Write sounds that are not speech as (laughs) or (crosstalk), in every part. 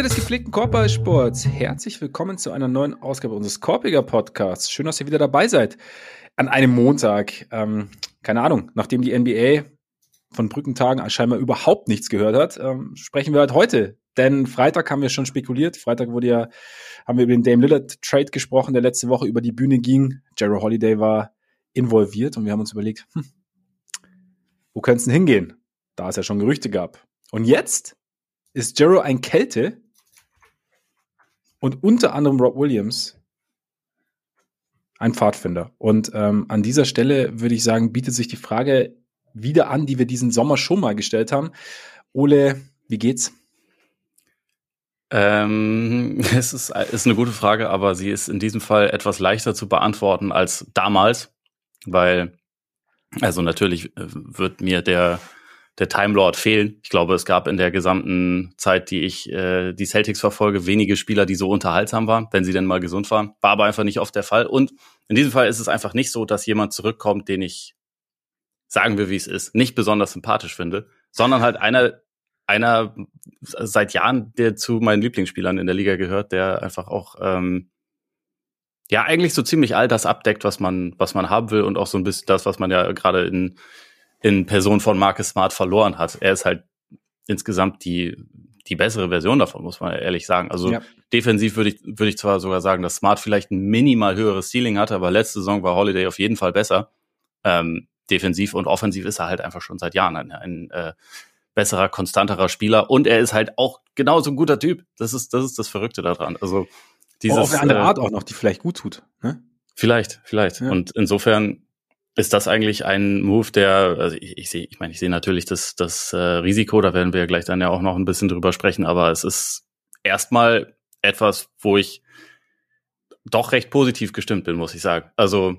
Freunde des gepflegten Korbballsports, herzlich willkommen zu einer neuen Ausgabe unseres Korpiger Podcasts. Schön, dass ihr wieder dabei seid. An einem Montag. Ähm, keine Ahnung, nachdem die NBA von Brückentagen scheinbar überhaupt nichts gehört hat, ähm, sprechen wir halt heute. Denn Freitag haben wir schon spekuliert. Freitag wurde ja, haben wir über den Dame Lillard Trade gesprochen, der letzte Woche über die Bühne ging. Jerry Holiday war involviert und wir haben uns überlegt, hm, wo könnte es denn hingehen? Da es ja schon Gerüchte gab. Und jetzt ist Jero ein Kälte und unter anderem Rob Williams ein Pfadfinder. Und ähm, an dieser Stelle würde ich sagen, bietet sich die Frage wieder an, die wir diesen Sommer schon mal gestellt haben. Ole, wie geht's? Ähm, (laughs) es ist, ist eine gute Frage, aber sie ist in diesem Fall etwas leichter zu beantworten als damals, weil, also natürlich äh, wird mir der der Time Lord fehlen. Ich glaube, es gab in der gesamten Zeit, die ich äh, die Celtics verfolge, wenige Spieler, die so unterhaltsam waren, wenn sie denn mal gesund waren. War aber einfach nicht oft der Fall. Und in diesem Fall ist es einfach nicht so, dass jemand zurückkommt, den ich, sagen wir wie es ist, nicht besonders sympathisch finde, sondern halt einer, einer seit Jahren, der zu meinen Lieblingsspielern in der Liga gehört, der einfach auch ähm, ja eigentlich so ziemlich all das abdeckt, was man, was man haben will und auch so ein bisschen das, was man ja gerade in in Person von Marcus Smart verloren hat. Er ist halt insgesamt die, die bessere Version davon, muss man ehrlich sagen. Also ja. defensiv würde ich, würde ich zwar sogar sagen, dass Smart vielleicht ein minimal höheres Ceiling hatte, aber letzte Saison war Holiday auf jeden Fall besser. Ähm, defensiv und offensiv ist er halt einfach schon seit Jahren ein, ein äh, besserer, konstanterer Spieler und er ist halt auch genauso ein guter Typ. Das ist, das ist das Verrückte daran. Also dieses, oh, auf eine andere äh, Art auch noch, die vielleicht gut tut. Ne? Vielleicht, vielleicht. Ja. Und insofern ist das eigentlich ein Move, der, also ich, ich sehe, ich meine, ich sehe natürlich das, das äh, Risiko, da werden wir ja gleich dann ja auch noch ein bisschen drüber sprechen, aber es ist erstmal etwas, wo ich doch recht positiv gestimmt bin, muss ich sagen. Also,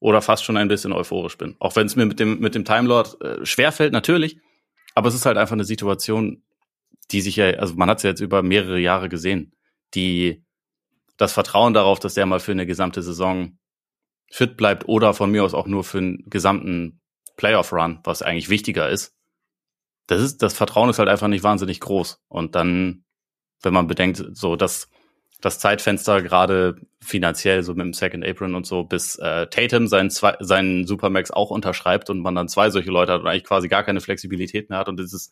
oder fast schon ein bisschen euphorisch bin. Auch wenn es mir mit dem, mit dem Time Lord äh, schwerfällt, natürlich. Aber es ist halt einfach eine Situation, die sich ja, also man hat es ja jetzt über mehrere Jahre gesehen, die das Vertrauen darauf, dass der mal für eine gesamte Saison fit bleibt oder von mir aus auch nur für einen gesamten Playoff-Run, was eigentlich wichtiger ist. Das ist, das Vertrauen ist halt einfach nicht wahnsinnig groß. Und dann, wenn man bedenkt, so dass das Zeitfenster gerade finanziell so mit dem Second Apron und so, bis äh, Tatum seinen, zwei, seinen Supermax auch unterschreibt und man dann zwei solche Leute hat und eigentlich quasi gar keine Flexibilität mehr hat und dieses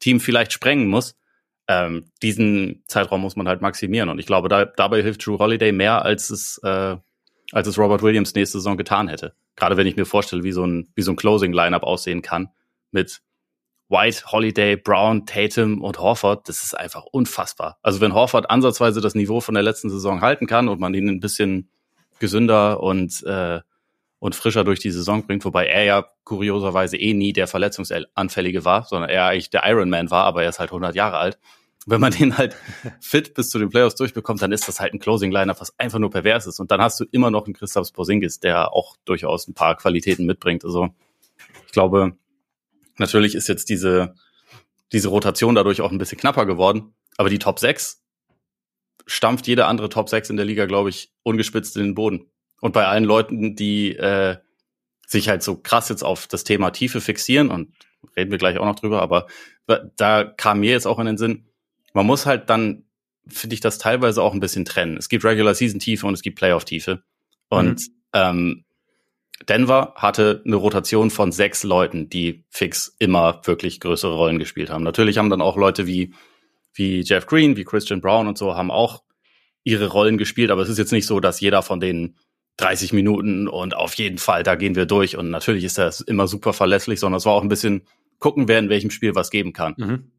Team vielleicht sprengen muss, ähm, diesen Zeitraum muss man halt maximieren. Und ich glaube, da, dabei hilft Drew Holiday mehr, als es äh, als es Robert Williams nächste Saison getan hätte. Gerade wenn ich mir vorstelle, wie so ein, wie so ein Closing-Lineup aussehen kann mit White, Holiday, Brown, Tatum und Horford, das ist einfach unfassbar. Also wenn Horford ansatzweise das Niveau von der letzten Saison halten kann und man ihn ein bisschen gesünder und, äh, und frischer durch die Saison bringt, wobei er ja kurioserweise eh nie der Verletzungsanfällige war, sondern er eigentlich der Ironman war, aber er ist halt 100 Jahre alt wenn man den halt fit bis zu den Playoffs durchbekommt, dann ist das halt ein Closing-Liner, was einfach nur pervers ist. Und dann hast du immer noch einen Christoph Porzingis, der auch durchaus ein paar Qualitäten mitbringt. Also ich glaube, natürlich ist jetzt diese, diese Rotation dadurch auch ein bisschen knapper geworden. Aber die Top 6 stampft jede andere Top 6 in der Liga, glaube ich, ungespitzt in den Boden. Und bei allen Leuten, die äh, sich halt so krass jetzt auf das Thema Tiefe fixieren, und reden wir gleich auch noch drüber, aber da kam mir jetzt auch in den Sinn, man muss halt dann, finde ich, das teilweise auch ein bisschen trennen. Es gibt Regular Season Tiefe und es gibt Playoff Tiefe. Und mhm. ähm, Denver hatte eine Rotation von sechs Leuten, die fix immer wirklich größere Rollen gespielt haben. Natürlich haben dann auch Leute wie, wie Jeff Green, wie Christian Brown und so haben auch ihre Rollen gespielt, aber es ist jetzt nicht so, dass jeder von denen 30 Minuten und auf jeden Fall, da gehen wir durch. Und natürlich ist das immer super verlässlich, sondern es war auch ein bisschen gucken, wer in welchem Spiel was geben kann. Mhm.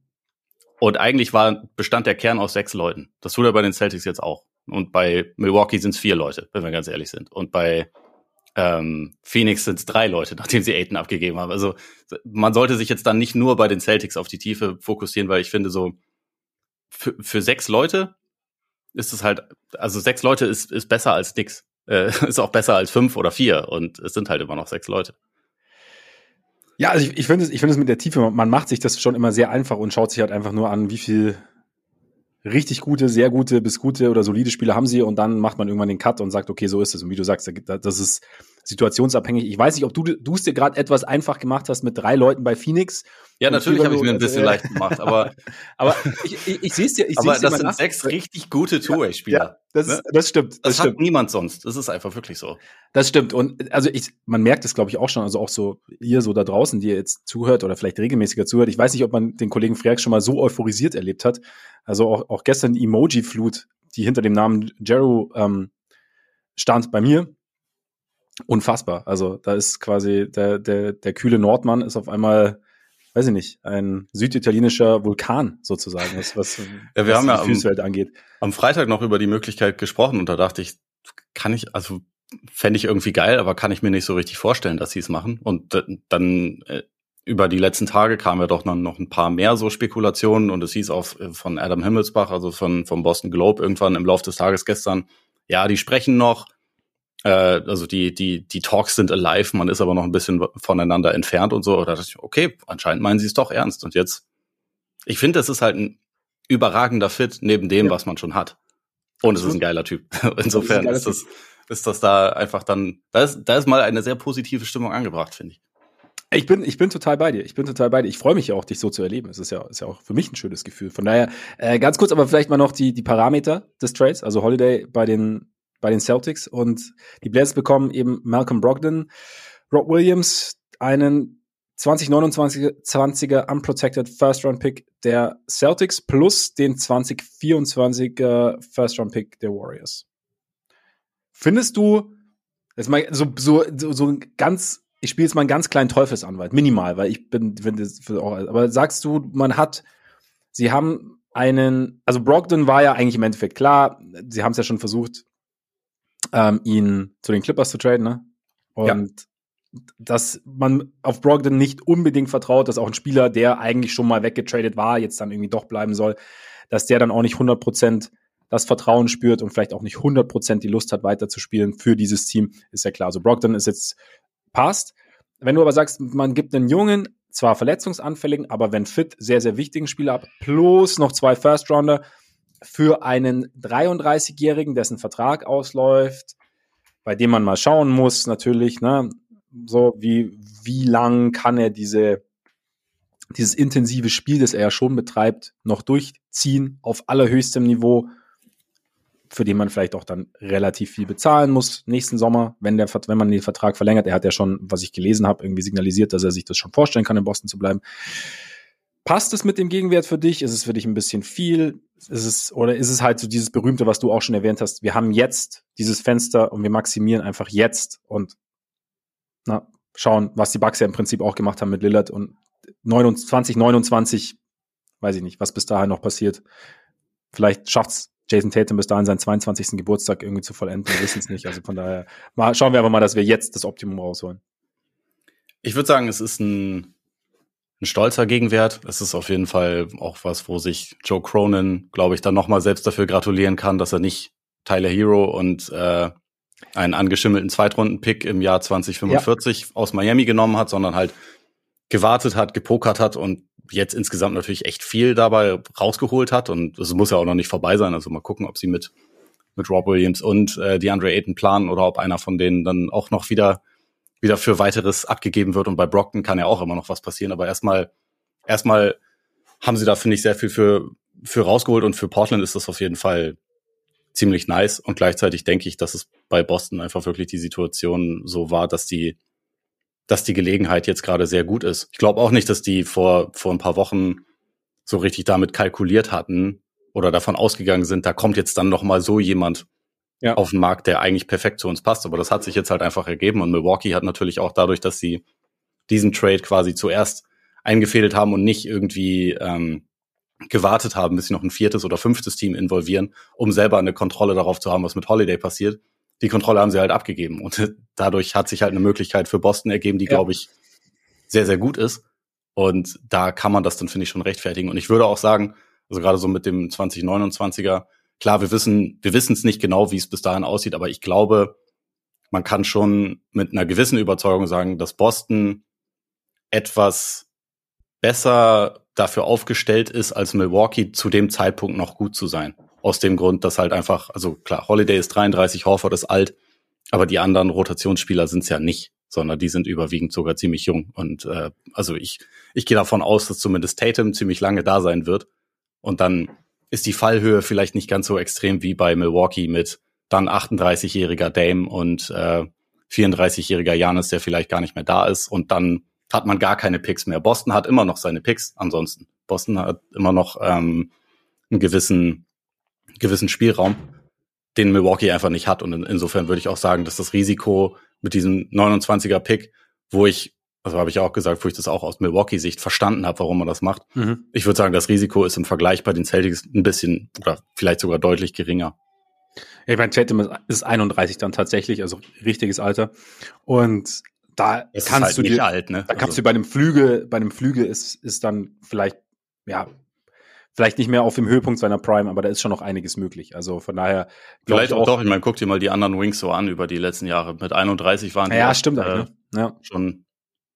Und eigentlich war, bestand der Kern aus sechs Leuten. Das tut er bei den Celtics jetzt auch. Und bei Milwaukee sind es vier Leute, wenn wir ganz ehrlich sind. Und bei ähm, Phoenix sind es drei Leute, (laughs) nachdem sie Aiton abgegeben haben. Also man sollte sich jetzt dann nicht nur bei den Celtics auf die Tiefe fokussieren, weil ich finde so, für, für sechs Leute ist es halt, also sechs Leute ist, ist besser als nix. Äh, (laughs) ist auch besser als fünf oder vier und es sind halt immer noch sechs Leute. Ja, also ich, ich finde es, ich finde es mit der Tiefe, man macht sich das schon immer sehr einfach und schaut sich halt einfach nur an, wie viel richtig gute, sehr gute bis gute oder solide Spiele haben sie und dann macht man irgendwann den Cut und sagt, okay, so ist es. Und wie du sagst, das ist situationsabhängig. Ich weiß nicht, ob du es dir gerade etwas einfach gemacht hast mit drei Leuten bei Phoenix. Ja, natürlich habe ich mir ein bisschen äh, leicht gemacht, aber (laughs) aber ich, ich, ich sehe es dir. Ich aber das sind sechs richtig gute Two-Way-Spieler. Ja, das, ne? das stimmt. Das, das stimmt. hat niemand sonst. Das ist einfach wirklich so. Das stimmt. Und also ich, man merkt es, glaube ich, auch schon. Also auch so ihr so da draußen, die ihr jetzt zuhört oder vielleicht regelmäßiger zuhört. Ich weiß nicht, ob man den Kollegen Freak schon mal so euphorisiert erlebt hat. Also auch, auch gestern Emoji-Flut, die hinter dem Namen Jero ähm, stand bei mir unfassbar. Also da ist quasi der, der, der kühle Nordmann ist auf einmal, weiß ich nicht, ein süditalienischer Vulkan sozusagen, was, was, ja, wir was haben ja die Füßwelt angeht. Am Freitag noch über die Möglichkeit gesprochen und da dachte ich, kann ich, also fände ich irgendwie geil, aber kann ich mir nicht so richtig vorstellen, dass sie es machen. Und dann äh, über die letzten Tage kamen ja doch noch, noch ein paar mehr so Spekulationen und es hieß auch äh, von Adam Himmelsbach, also von vom Boston Globe irgendwann im Laufe des Tages gestern, ja, die sprechen noch, äh, also die, die, die Talks sind alive, man ist aber noch ein bisschen voneinander entfernt und so. Da dachte ich, okay, anscheinend meinen sie es doch ernst. Und jetzt, ich finde, das ist halt ein überragender Fit neben dem, ja. was man schon hat. Und es ist ein geiler Typ. (laughs) Insofern ist, ist das, ist das da einfach dann, da ist, da ist mal eine sehr positive Stimmung angebracht, finde ich. Ich bin, ich bin total bei dir. Ich bin total bei dir. Ich freue mich ja auch, dich so zu erleben. Es ist ja, ist ja auch für mich ein schönes Gefühl. Von daher, äh, ganz kurz, aber vielleicht mal noch die, die Parameter des Trades. Also Holiday bei den bei den Celtics und die Blazers bekommen eben Malcolm Brogdon, Rob Williams, einen 2029er Unprotected First Round Pick der Celtics plus den 2024er First Round Pick der Warriors. Findest du, jetzt mal so, so, so, so ganz, ich spiele jetzt mal einen ganz kleinen Teufelsanwalt, minimal, weil ich bin, finde auch, aber sagst du, man hat, sie haben einen, also Brogdon war ja eigentlich im Endeffekt klar, sie haben es ja schon versucht, ähm, ihn zu den Clippers zu traden, ne? Und ja. dass man auf Brogdon nicht unbedingt vertraut, dass auch ein Spieler, der eigentlich schon mal weggetradet war, jetzt dann irgendwie doch bleiben soll, dass der dann auch nicht 100% das Vertrauen spürt und vielleicht auch nicht 100% die Lust hat, weiterzuspielen für dieses Team, ist ja klar. Also Brogdon ist jetzt passt. Wenn du aber sagst, man gibt einen jungen, zwar verletzungsanfälligen, aber wenn fit, sehr, sehr wichtigen Spieler ab, plus noch zwei First-Rounder, für einen 33-Jährigen, dessen Vertrag ausläuft, bei dem man mal schauen muss, natürlich, ne, so wie, wie lang kann er diese, dieses intensive Spiel, das er ja schon betreibt, noch durchziehen auf allerhöchstem Niveau, für den man vielleicht auch dann relativ viel bezahlen muss nächsten Sommer, wenn der, wenn man den Vertrag verlängert. Er hat ja schon, was ich gelesen habe, irgendwie signalisiert, dass er sich das schon vorstellen kann, in Boston zu bleiben. Passt es mit dem Gegenwert für dich? Ist es für dich ein bisschen viel? Ist es, oder ist es halt so dieses berühmte, was du auch schon erwähnt hast? Wir haben jetzt dieses Fenster und wir maximieren einfach jetzt und na, schauen, was die Bucks ja im Prinzip auch gemacht haben mit Lillard und 29, 29, weiß ich nicht, was bis dahin noch passiert. Vielleicht schafft's Jason Tatum bis dahin seinen 22. Geburtstag irgendwie zu vollenden. Wir wissen es nicht. Also von daher mal, schauen wir aber mal, dass wir jetzt das Optimum rausholen. Ich würde sagen, es ist ein ein stolzer Gegenwert. Es ist auf jeden Fall auch was, wo sich Joe Cronin, glaube ich, dann nochmal selbst dafür gratulieren kann, dass er nicht Tyler Hero und äh, einen angeschimmelten Zweitrunden-Pick im Jahr 2045 ja. aus Miami genommen hat, sondern halt gewartet hat, gepokert hat und jetzt insgesamt natürlich echt viel dabei rausgeholt hat. Und es muss ja auch noch nicht vorbei sein. Also mal gucken, ob sie mit, mit Rob Williams und äh, DeAndre Ayton planen oder ob einer von denen dann auch noch wieder wieder für weiteres abgegeben wird. Und bei Brockton kann ja auch immer noch was passieren. Aber erstmal, erstmal haben sie da, finde ich, sehr viel für, für rausgeholt. Und für Portland ist das auf jeden Fall ziemlich nice. Und gleichzeitig denke ich, dass es bei Boston einfach wirklich die Situation so war, dass die, dass die Gelegenheit jetzt gerade sehr gut ist. Ich glaube auch nicht, dass die vor, vor ein paar Wochen so richtig damit kalkuliert hatten oder davon ausgegangen sind, da kommt jetzt dann noch mal so jemand ja. auf den Markt, der eigentlich perfekt zu uns passt. Aber das hat sich jetzt halt einfach ergeben. Und Milwaukee hat natürlich auch dadurch, dass sie diesen Trade quasi zuerst eingefädelt haben und nicht irgendwie ähm, gewartet haben, bis sie noch ein viertes oder fünftes Team involvieren, um selber eine Kontrolle darauf zu haben, was mit Holiday passiert. Die Kontrolle haben sie halt abgegeben. Und (laughs) dadurch hat sich halt eine Möglichkeit für Boston ergeben, die, ja. glaube ich, sehr, sehr gut ist. Und da kann man das dann, finde ich, schon rechtfertigen. Und ich würde auch sagen, also gerade so mit dem 2029er, Klar, wir wissen, wir wissen es nicht genau, wie es bis dahin aussieht, aber ich glaube, man kann schon mit einer gewissen Überzeugung sagen, dass Boston etwas besser dafür aufgestellt ist, als Milwaukee zu dem Zeitpunkt noch gut zu sein. Aus dem Grund, dass halt einfach, also klar, Holiday ist 33, Horford ist alt, Aber die anderen Rotationsspieler sind es ja nicht, sondern die sind überwiegend sogar ziemlich jung. Und äh, also ich, ich gehe davon aus, dass zumindest Tatum ziemlich lange da sein wird. Und dann ist die Fallhöhe vielleicht nicht ganz so extrem wie bei Milwaukee mit dann 38-jähriger Dame und äh, 34-jähriger Janis, der vielleicht gar nicht mehr da ist. Und dann hat man gar keine Picks mehr. Boston hat immer noch seine Picks ansonsten. Boston hat immer noch ähm, einen gewissen, gewissen Spielraum, den Milwaukee einfach nicht hat. Und in, insofern würde ich auch sagen, dass das Risiko mit diesem 29er Pick, wo ich, also habe ich auch gesagt, wo ich das auch aus Milwaukee-Sicht verstanden habe, warum man das macht. Mhm. Ich würde sagen, das Risiko ist im Vergleich bei den Celtics ein bisschen oder vielleicht sogar deutlich geringer. Ja, ich meine, Tatum ist 31 dann tatsächlich, also richtiges Alter. Und da es kannst halt du dir, alt, ne? da kannst also. du bei einem Flügel, bei einem Flügel ist, ist dann vielleicht, ja, vielleicht nicht mehr auf dem Höhepunkt seiner Prime, aber da ist schon noch einiges möglich. Also von daher. Vielleicht ich auch, doch, ich meine, guck dir mal die anderen Wings so an über die letzten Jahre. Mit 31 waren die. Ja, stimmt äh, ne? Ja. Schon,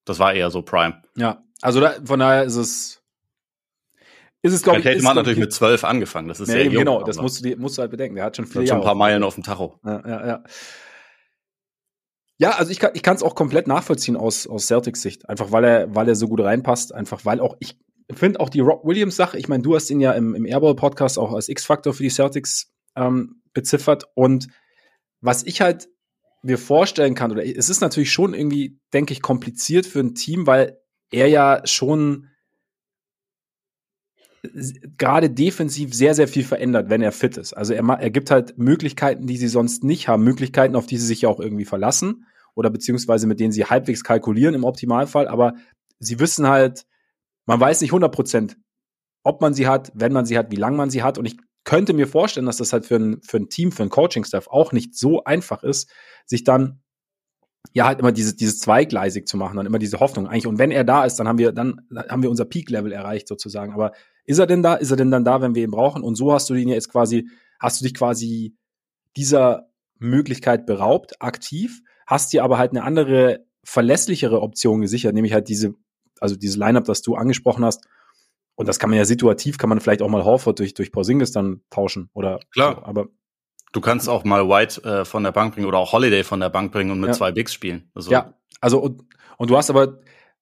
das war eher so Prime. Ja, also da, von daher ist es, ist es, glaube ich. Tatum hat natürlich mit 12 angefangen. Das ist nee, sehr jung. Genau, das musst du, musst du halt bedenken. Der hat schon viele hat schon ein paar Meilen auf dem Tacho. Ja, ja, ja. Ja, also ich kann ich kann es auch komplett nachvollziehen aus aus Celtics Sicht, einfach weil er weil er so gut reinpasst, einfach weil auch ich finde auch die Rob Williams Sache, ich meine, du hast ihn ja im, im Airball Podcast auch als X-Faktor für die Celtics ähm, beziffert und was ich halt mir vorstellen kann oder es ist natürlich schon irgendwie denke ich kompliziert für ein Team, weil er ja schon gerade defensiv sehr, sehr viel verändert, wenn er fit ist. Also er, er gibt halt Möglichkeiten, die sie sonst nicht haben, Möglichkeiten, auf die sie sich ja auch irgendwie verlassen oder beziehungsweise mit denen sie halbwegs kalkulieren im Optimalfall, aber sie wissen halt, man weiß nicht 100 Prozent, ob man sie hat, wenn man sie hat, wie lange man sie hat. Und ich könnte mir vorstellen, dass das halt für ein, für ein Team, für ein Coaching-Staff auch nicht so einfach ist, sich dann ja halt immer dieses, dieses zweigleisig zu machen, dann immer diese Hoffnung eigentlich. Und wenn er da ist, dann haben wir, dann haben wir unser Peak-Level erreicht sozusagen. Aber ist er denn da? Ist er denn dann da, wenn wir ihn brauchen? Und so hast du ihn jetzt quasi, hast du dich quasi dieser Möglichkeit beraubt, aktiv, hast dir aber halt eine andere, verlässlichere Option gesichert, nämlich halt diese, also dieses Lineup, das du angesprochen hast. Und das kann man ja situativ, kann man vielleicht auch mal Horford durch, durch Porzingis dann tauschen oder Klar. So, aber Du kannst auch mal White äh, von der Bank bringen oder auch Holiday von der Bank bringen und mit ja. zwei Bigs spielen. Also ja, also und, und du hast aber,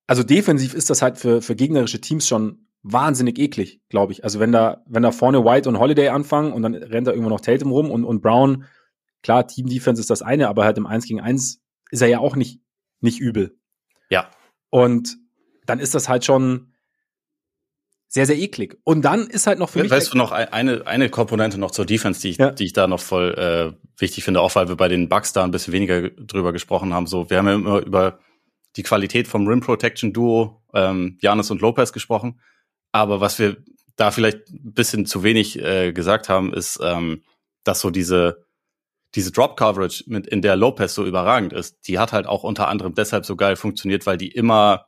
also defensiv ist das halt für, für gegnerische Teams schon wahnsinnig eklig, glaube ich. Also wenn da, wenn da vorne White und Holiday anfangen und dann rennt da irgendwo noch Tatum rum und, und Brown, klar, Team Defense ist das eine, aber halt im 1 gegen 1 ist er ja auch nicht, nicht übel. Ja. Und dann ist das halt schon sehr, sehr eklig. Und dann ist halt noch für mich. Weißt du noch eine, eine Komponente noch zur Defense, die ich, ja. die ich da noch voll äh, wichtig finde, auch weil wir bei den Bugs da ein bisschen weniger drüber gesprochen haben. So, wir haben ja immer über die Qualität vom Rim Protection Duo ähm, Janis und Lopez gesprochen. Aber was wir da vielleicht ein bisschen zu wenig äh, gesagt haben, ist, ähm, dass so diese, diese Drop Coverage, mit, in der Lopez so überragend ist, die hat halt auch unter anderem deshalb so geil funktioniert, weil die immer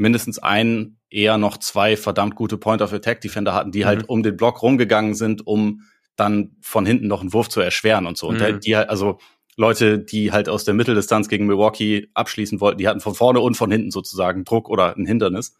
mindestens ein, eher noch zwei verdammt gute Point of Attack Defender hatten, die halt mhm. halt um den Block rumgegangen sind, um dann von hinten noch einen Wurf zu erschweren und so. Und mhm. die halt, also Leute, die halt aus der Mitteldistanz gegen Milwaukee abschließen wollten, die hatten von vorne und von hinten sozusagen Druck oder ein Hindernis.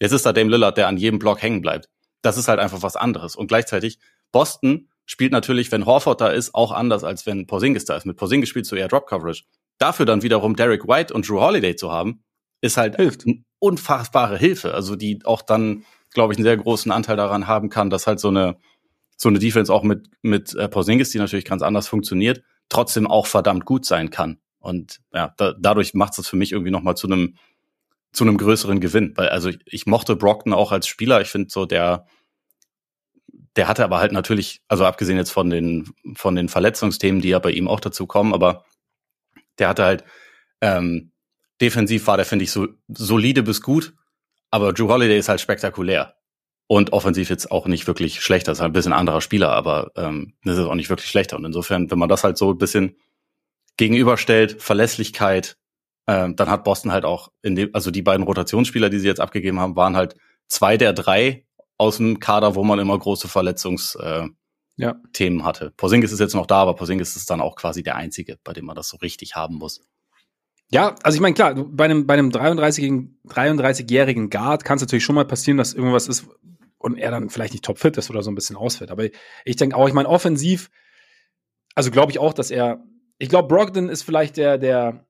Jetzt ist da Dame Lillard, der an jedem Block hängen bleibt. Das ist halt einfach was anderes. Und gleichzeitig, Boston spielt natürlich, wenn Horford da ist, auch anders, als wenn Porzingis da ist. Mit Porzingis spielst du eher Drop Coverage. Dafür dann wiederum Derek White und Drew Holiday zu haben, ist halt Hilft. Unfassbare Hilfe. Also die auch dann, glaube ich, einen sehr großen Anteil daran haben kann, dass halt so eine so eine Defense auch mit mit äh, Porzingis, die natürlich ganz anders funktioniert, trotzdem auch verdammt gut sein kann. Und ja, da, dadurch macht es für mich irgendwie noch mal zu einem zu einem größeren Gewinn. Weil, also ich, ich mochte Brockton auch als Spieler. Ich finde so, der, der hatte aber halt natürlich, also abgesehen jetzt von den, von den Verletzungsthemen, die ja bei ihm auch dazu kommen, aber der hatte halt, ähm, defensiv war der, finde ich, so solide bis gut, aber Drew Holiday ist halt spektakulär. Und offensiv jetzt auch nicht wirklich schlechter. Ist halt ein bisschen anderer Spieler, aber ähm, das ist auch nicht wirklich schlechter. Und insofern, wenn man das halt so ein bisschen gegenüberstellt, Verlässlichkeit, ähm, dann hat Boston halt auch in dem, also die beiden Rotationsspieler, die sie jetzt abgegeben haben, waren halt zwei der drei aus dem Kader, wo man immer große Verletzungsthemen äh, ja. Hatte. Porzingis ist jetzt noch da, aber Porzingis ist dann auch quasi der einzige, bei dem man das so richtig haben muss. Ja, also ich meine, klar, bei einem, bei einem 33-jährigen 33 Guard kann es natürlich schon mal passieren, dass irgendwas ist und er dann vielleicht nicht topfit ist oder so ein bisschen ausfällt. Aber ich denke auch, ich meine, offensiv, also glaube ich auch, dass er ich glaube, Brogdon ist vielleicht der, der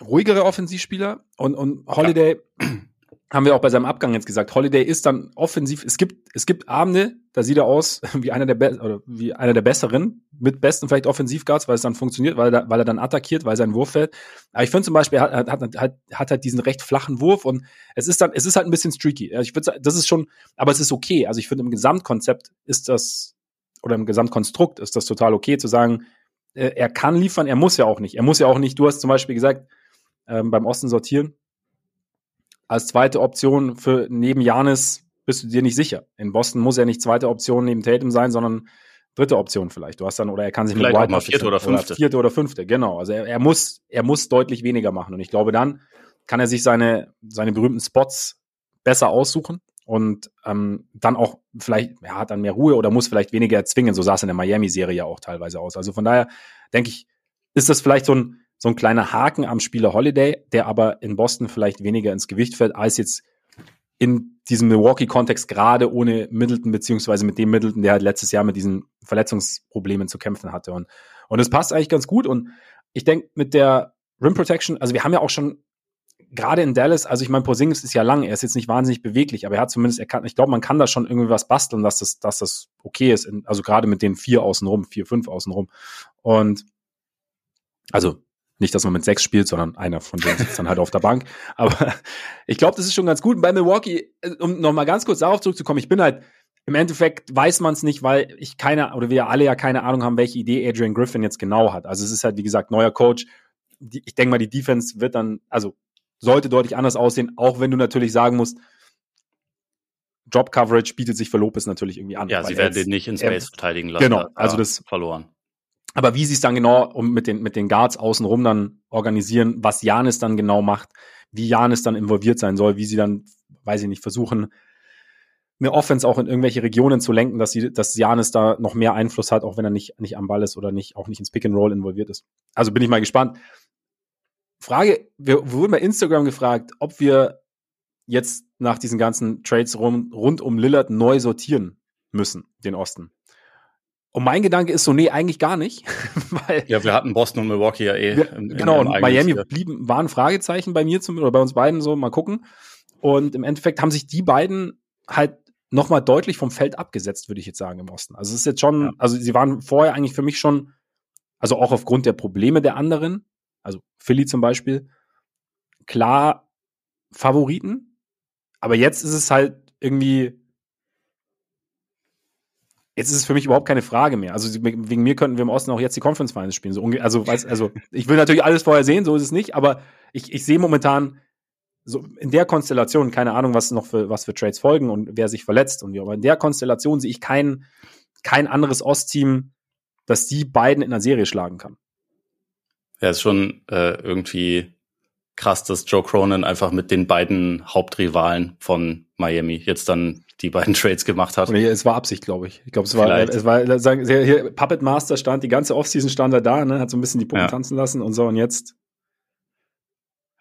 ruhigere Offensivspieler und, und Holiday ja. (clears throat) haben wir auch bei seinem Abgang jetzt gesagt. Holiday ist dann offensiv. Es gibt, es gibt Abende, da sieht er aus (laughs) wie einer der Be oder wie einer der besseren, mit besten vielleicht Offensivguards, weil es dann funktioniert, weil er, weil er dann attackiert, weil sein Wurf fällt. Aber ich finde zum Beispiel, er hat, hat, hat, hat halt diesen recht flachen Wurf und es ist dann, es ist halt ein bisschen streaky. Ich würde das ist schon, aber es ist okay. Also ich finde im Gesamtkonzept ist das, oder im Gesamtkonstrukt ist das total okay zu sagen, äh, er kann liefern, er muss ja auch nicht. Er muss ja auch nicht, du hast zum Beispiel gesagt, ähm, beim Osten sortieren. Als zweite Option für neben Janis bist du dir nicht sicher. In Boston muss er nicht zweite Option neben Tatum sein, sondern dritte Option vielleicht. Du hast dann, oder er kann sich vielleicht mit White mal vierte oder fünfte. Oder vierte oder fünfte, genau. Also er, er, muss, er muss deutlich weniger machen. Und ich glaube, dann kann er sich seine, seine berühmten Spots besser aussuchen und ähm, dann auch vielleicht, er hat dann mehr Ruhe oder muss vielleicht weniger erzwingen. So sah es in der Miami-Serie ja auch teilweise aus. Also von daher denke ich, ist das vielleicht so ein, so ein kleiner Haken am Spieler Holiday, der aber in Boston vielleicht weniger ins Gewicht fällt, als jetzt in diesem Milwaukee-Kontext gerade ohne Middleton, beziehungsweise mit dem Middleton, der halt letztes Jahr mit diesen Verletzungsproblemen zu kämpfen hatte. Und, und es passt eigentlich ganz gut. Und ich denke, mit der Rim Protection, also wir haben ja auch schon gerade in Dallas, also ich meine, Porzingis ist ja lang, er ist jetzt nicht wahnsinnig beweglich, aber er hat zumindest, er kann, ich glaube, man kann da schon irgendwie was basteln, dass das, dass das okay ist. Also gerade mit den vier außenrum, vier, fünf außenrum. Und also nicht, dass man mit sechs spielt, sondern einer von denen sitzt dann halt auf der Bank. (laughs) Aber ich glaube, das ist schon ganz gut. Und bei Milwaukee, äh, um nochmal ganz kurz darauf zurückzukommen, ich bin halt, im Endeffekt weiß man es nicht, weil ich keine, oder wir alle ja keine Ahnung haben, welche Idee Adrian Griffin jetzt genau hat. Also es ist halt, wie gesagt, neuer Coach. Die, ich denke mal, die Defense wird dann, also sollte deutlich anders aussehen, auch wenn du natürlich sagen musst, Job Coverage bietet sich für Lopez natürlich irgendwie an. Ja, sie werden den nicht in Space er, verteidigen lassen. Genau, also das verloren. Aber wie sie es dann genau mit den, mit den Guards außenrum dann organisieren, was Janis dann genau macht, wie Janis dann involviert sein soll, wie sie dann, weiß ich nicht, versuchen, eine Offense auch in irgendwelche Regionen zu lenken, dass sie, dass Janis da noch mehr Einfluss hat, auch wenn er nicht, nicht am Ball ist oder nicht, auch nicht ins Pick and Roll involviert ist. Also bin ich mal gespannt. Frage, wir wurden bei Instagram gefragt, ob wir jetzt nach diesen ganzen Trades rund, rund um Lillard neu sortieren müssen, den Osten. Und mein Gedanke ist so, nee, eigentlich gar nicht. (laughs) weil ja, wir hatten Boston und Milwaukee ja eh. Wir, im, genau, und Miami blieben, waren Fragezeichen bei mir zum, oder bei uns beiden so, mal gucken. Und im Endeffekt haben sich die beiden halt nochmal deutlich vom Feld abgesetzt, würde ich jetzt sagen, im Osten. Also es ist jetzt schon, ja. also sie waren vorher eigentlich für mich schon, also auch aufgrund der Probleme der anderen, also Philly zum Beispiel, klar Favoriten. Aber jetzt ist es halt irgendwie, Jetzt ist es für mich überhaupt keine Frage mehr. Also wegen mir könnten wir im Osten auch jetzt die Conference Finals spielen. So also, weiß, also ich will natürlich alles vorher sehen, so ist es nicht, aber ich, ich sehe momentan so in der Konstellation, keine Ahnung, was noch für, was für Trades folgen und wer sich verletzt und wie, aber in der Konstellation sehe ich kein, kein anderes Ostteam, das die beiden in der Serie schlagen kann. Ja, ist schon äh, irgendwie krass, dass Joe Cronin einfach mit den beiden Hauptrivalen von Miami jetzt dann die beiden (laughs) Trades gemacht hat. Nee, es war Absicht, glaube ich. Ich glaube, es war, Vielleicht. es war, sagen, hier, Puppet Master stand, die ganze Offseason stand er da, ne, hat so ein bisschen die Puppen ja. tanzen lassen und so und jetzt.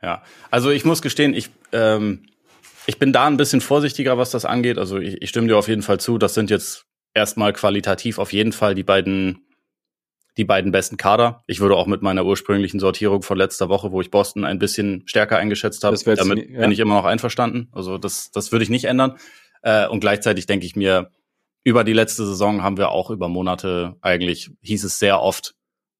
Ja, also ich muss gestehen, ich, ähm, ich bin da ein bisschen vorsichtiger, was das angeht. Also ich, ich stimme dir auf jeden Fall zu. Das sind jetzt erstmal qualitativ auf jeden Fall die beiden die beiden besten Kader. Ich würde auch mit meiner ursprünglichen Sortierung von letzter Woche, wo ich Boston ein bisschen stärker eingeschätzt habe, damit ja. bin ich immer noch einverstanden. Also das, das würde ich nicht ändern. Äh, und gleichzeitig denke ich mir, über die letzte Saison haben wir auch über Monate eigentlich, hieß es sehr oft,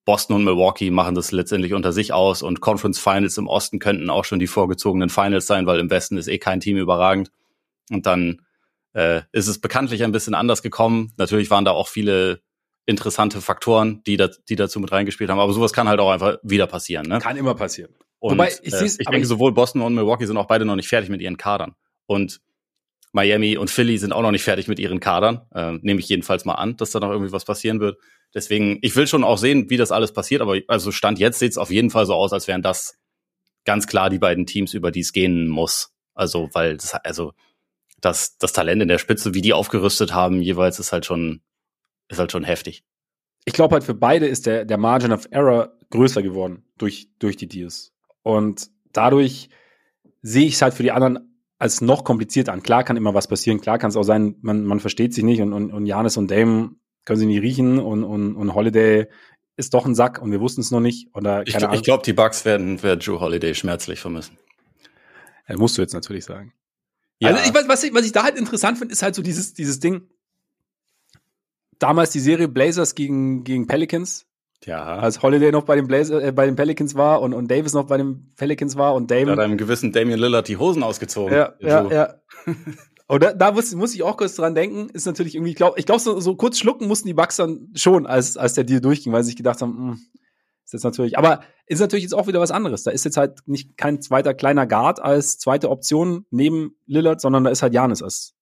Boston und Milwaukee machen das letztendlich unter sich aus und Conference Finals im Osten könnten auch schon die vorgezogenen Finals sein, weil im Westen ist eh kein Team überragend. Und dann äh, ist es bekanntlich ein bisschen anders gekommen. Natürlich waren da auch viele interessante Faktoren, die, da, die dazu mit reingespielt haben. Aber sowas kann halt auch einfach wieder passieren. Ne? Kann immer passieren. Und, Wobei, ich, äh, ich denke, sowohl Boston und Milwaukee sind auch beide noch nicht fertig mit ihren Kadern. Und Miami und Philly sind auch noch nicht fertig mit ihren Kadern. Äh, nehme ich jedenfalls mal an, dass da noch irgendwie was passieren wird. Deswegen, ich will schon auch sehen, wie das alles passiert. Aber also Stand jetzt sieht es auf jeden Fall so aus, als wären das ganz klar die beiden Teams, über die es gehen muss. Also, weil das, also das, das Talent in der Spitze, wie die aufgerüstet haben, jeweils ist halt schon ist halt schon heftig. Ich glaube halt für beide ist der, der Margin of Error größer geworden durch, durch die Deals. Und dadurch sehe ich es halt für die anderen als noch komplizierter an. Klar kann immer was passieren, klar kann es auch sein, man, man versteht sich nicht und, und, und Janis und Dame können sie nicht riechen und, und, und Holiday ist doch ein Sack und wir wussten es noch nicht. Oder ich ich glaube, die Bugs werden, werden Drew Holiday schmerzlich vermissen. Ja, musst du jetzt natürlich sagen. Ja. Also ich, was, ich, was ich da halt interessant finde, ist halt so dieses, dieses Ding. Damals die Serie Blazers gegen, gegen Pelicans. Ja. Als Holiday noch bei den, Blazer, äh, bei den Pelicans war und, und Davis noch bei den Pelicans war und Damon. Da hat einem gewissen Damian Lillard die Hosen ausgezogen. Ja, ja, ja. (laughs) Und da, da muss, muss ich auch kurz dran denken, ist natürlich irgendwie, ich glaube, ich glaub, so, so kurz schlucken mussten die Bugs dann schon, als, als der Deal durchging, weil sie sich gedacht haben, mh, hm, ist jetzt natürlich, aber ist natürlich jetzt auch wieder was anderes. Da ist jetzt halt nicht kein zweiter kleiner Guard als zweite Option neben Lillard, sondern da ist halt Janis als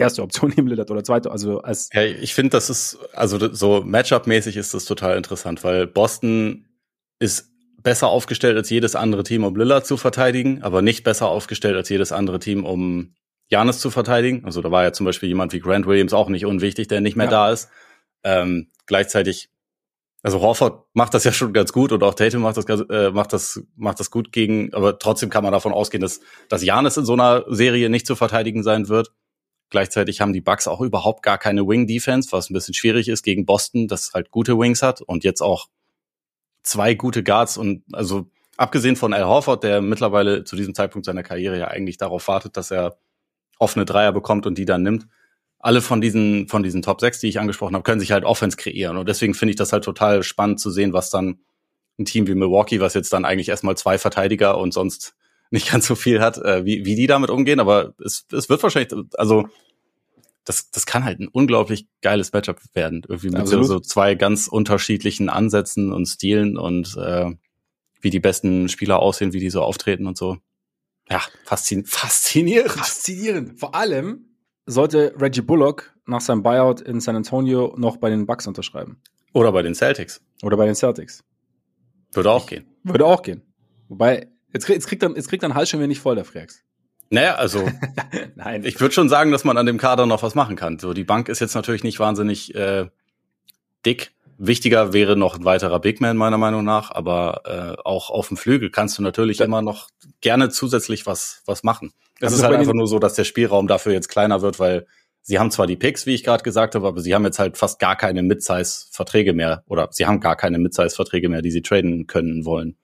erste Option (laughs) neben Lillard oder zweite, also als. Ja, ich finde, das ist, also so Matchup-mäßig ist das total interessant, weil Boston ist besser aufgestellt als jedes andere Team, um Lillard zu verteidigen, aber nicht besser aufgestellt als jedes andere Team, um Janis zu verteidigen. Also da war ja zum Beispiel jemand wie Grant Williams auch nicht unwichtig, der nicht mehr ja. da ist. Ähm, gleichzeitig, also Horford macht das ja schon ganz gut und auch Tatum macht das, äh, macht das, macht das gut gegen, aber trotzdem kann man davon ausgehen, dass, dass Janis in so einer Serie nicht zu verteidigen sein wird. Gleichzeitig haben die Bucks auch überhaupt gar keine Wing Defense, was ein bisschen schwierig ist gegen Boston, das halt gute Wings hat und jetzt auch zwei gute Guards und also abgesehen von Al Horford, der mittlerweile zu diesem Zeitpunkt seiner Karriere ja eigentlich darauf wartet, dass er offene Dreier bekommt und die dann nimmt. Alle von diesen, von diesen Top 6, die ich angesprochen habe, können sich halt Offense kreieren. Und deswegen finde ich das halt total spannend zu sehen, was dann ein Team wie Milwaukee, was jetzt dann eigentlich erstmal zwei Verteidiger und sonst nicht ganz so viel hat, äh, wie, wie die damit umgehen. Aber es, es wird wahrscheinlich, also das, das kann halt ein unglaublich geiles Matchup werden. Irgendwie mit so, so zwei ganz unterschiedlichen Ansätzen und Stilen und äh, wie die besten Spieler aussehen, wie die so auftreten und so. Ja, faszin faszinierend. Faszinierend. Vor allem sollte Reggie Bullock nach seinem Buyout in San Antonio noch bei den Bucks unterschreiben. Oder bei den Celtics. Oder bei den Celtics. Würde auch gehen. Würde auch gehen. Wobei, jetzt, jetzt kriegt dann, jetzt kriegt dann Hals schon wieder nicht voll, der Freaks. Naja, also (laughs) Nein. ich würde schon sagen, dass man an dem Kader noch was machen kann. So, die Bank ist jetzt natürlich nicht wahnsinnig äh, dick. Wichtiger wäre noch ein weiterer Big Man meiner Meinung nach, aber äh, auch auf dem Flügel kannst du natürlich ja. immer noch gerne zusätzlich was was machen. Es ist halt einfach nur so, dass der Spielraum dafür jetzt kleiner wird, weil sie haben zwar die Picks, wie ich gerade gesagt habe, aber sie haben jetzt halt fast gar keine Mid-Size-Verträge mehr oder sie haben gar keine Mid-Size-Verträge mehr, die sie traden können wollen.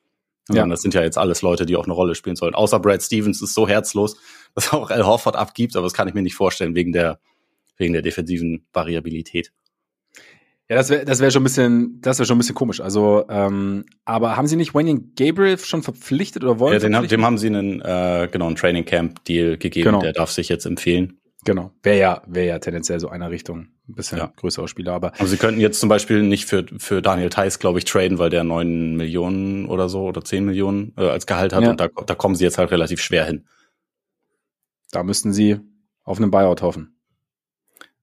Ja. das sind ja jetzt alles Leute, die auch eine Rolle spielen sollen. Außer Brad Stevens ist so herzlos, (laughs) dass er auch Al Horford abgibt, aber das kann ich mir nicht vorstellen wegen der wegen der defensiven Variabilität. Ja, das wäre das wär schon ein bisschen, das wäre schon ein bisschen komisch. Also, ähm, aber haben Sie nicht Wayne Gabriel schon verpflichtet oder wollen? Ja, den, dem haben Sie einen, äh, genau, einen Training Camp Deal gegeben. Genau. Der darf sich jetzt empfehlen. Genau. Wäre ja, wäre ja tendenziell so einer Richtung. Ein bisschen ja. größerer Spieler, aber. Also Sie könnten jetzt zum Beispiel nicht für, für Daniel Theiss, glaube ich, traden, weil der neun Millionen oder so oder zehn Millionen äh, als Gehalt hat ja. und da, da kommen Sie jetzt halt relativ schwer hin. Da müssten Sie auf einen Buyout hoffen.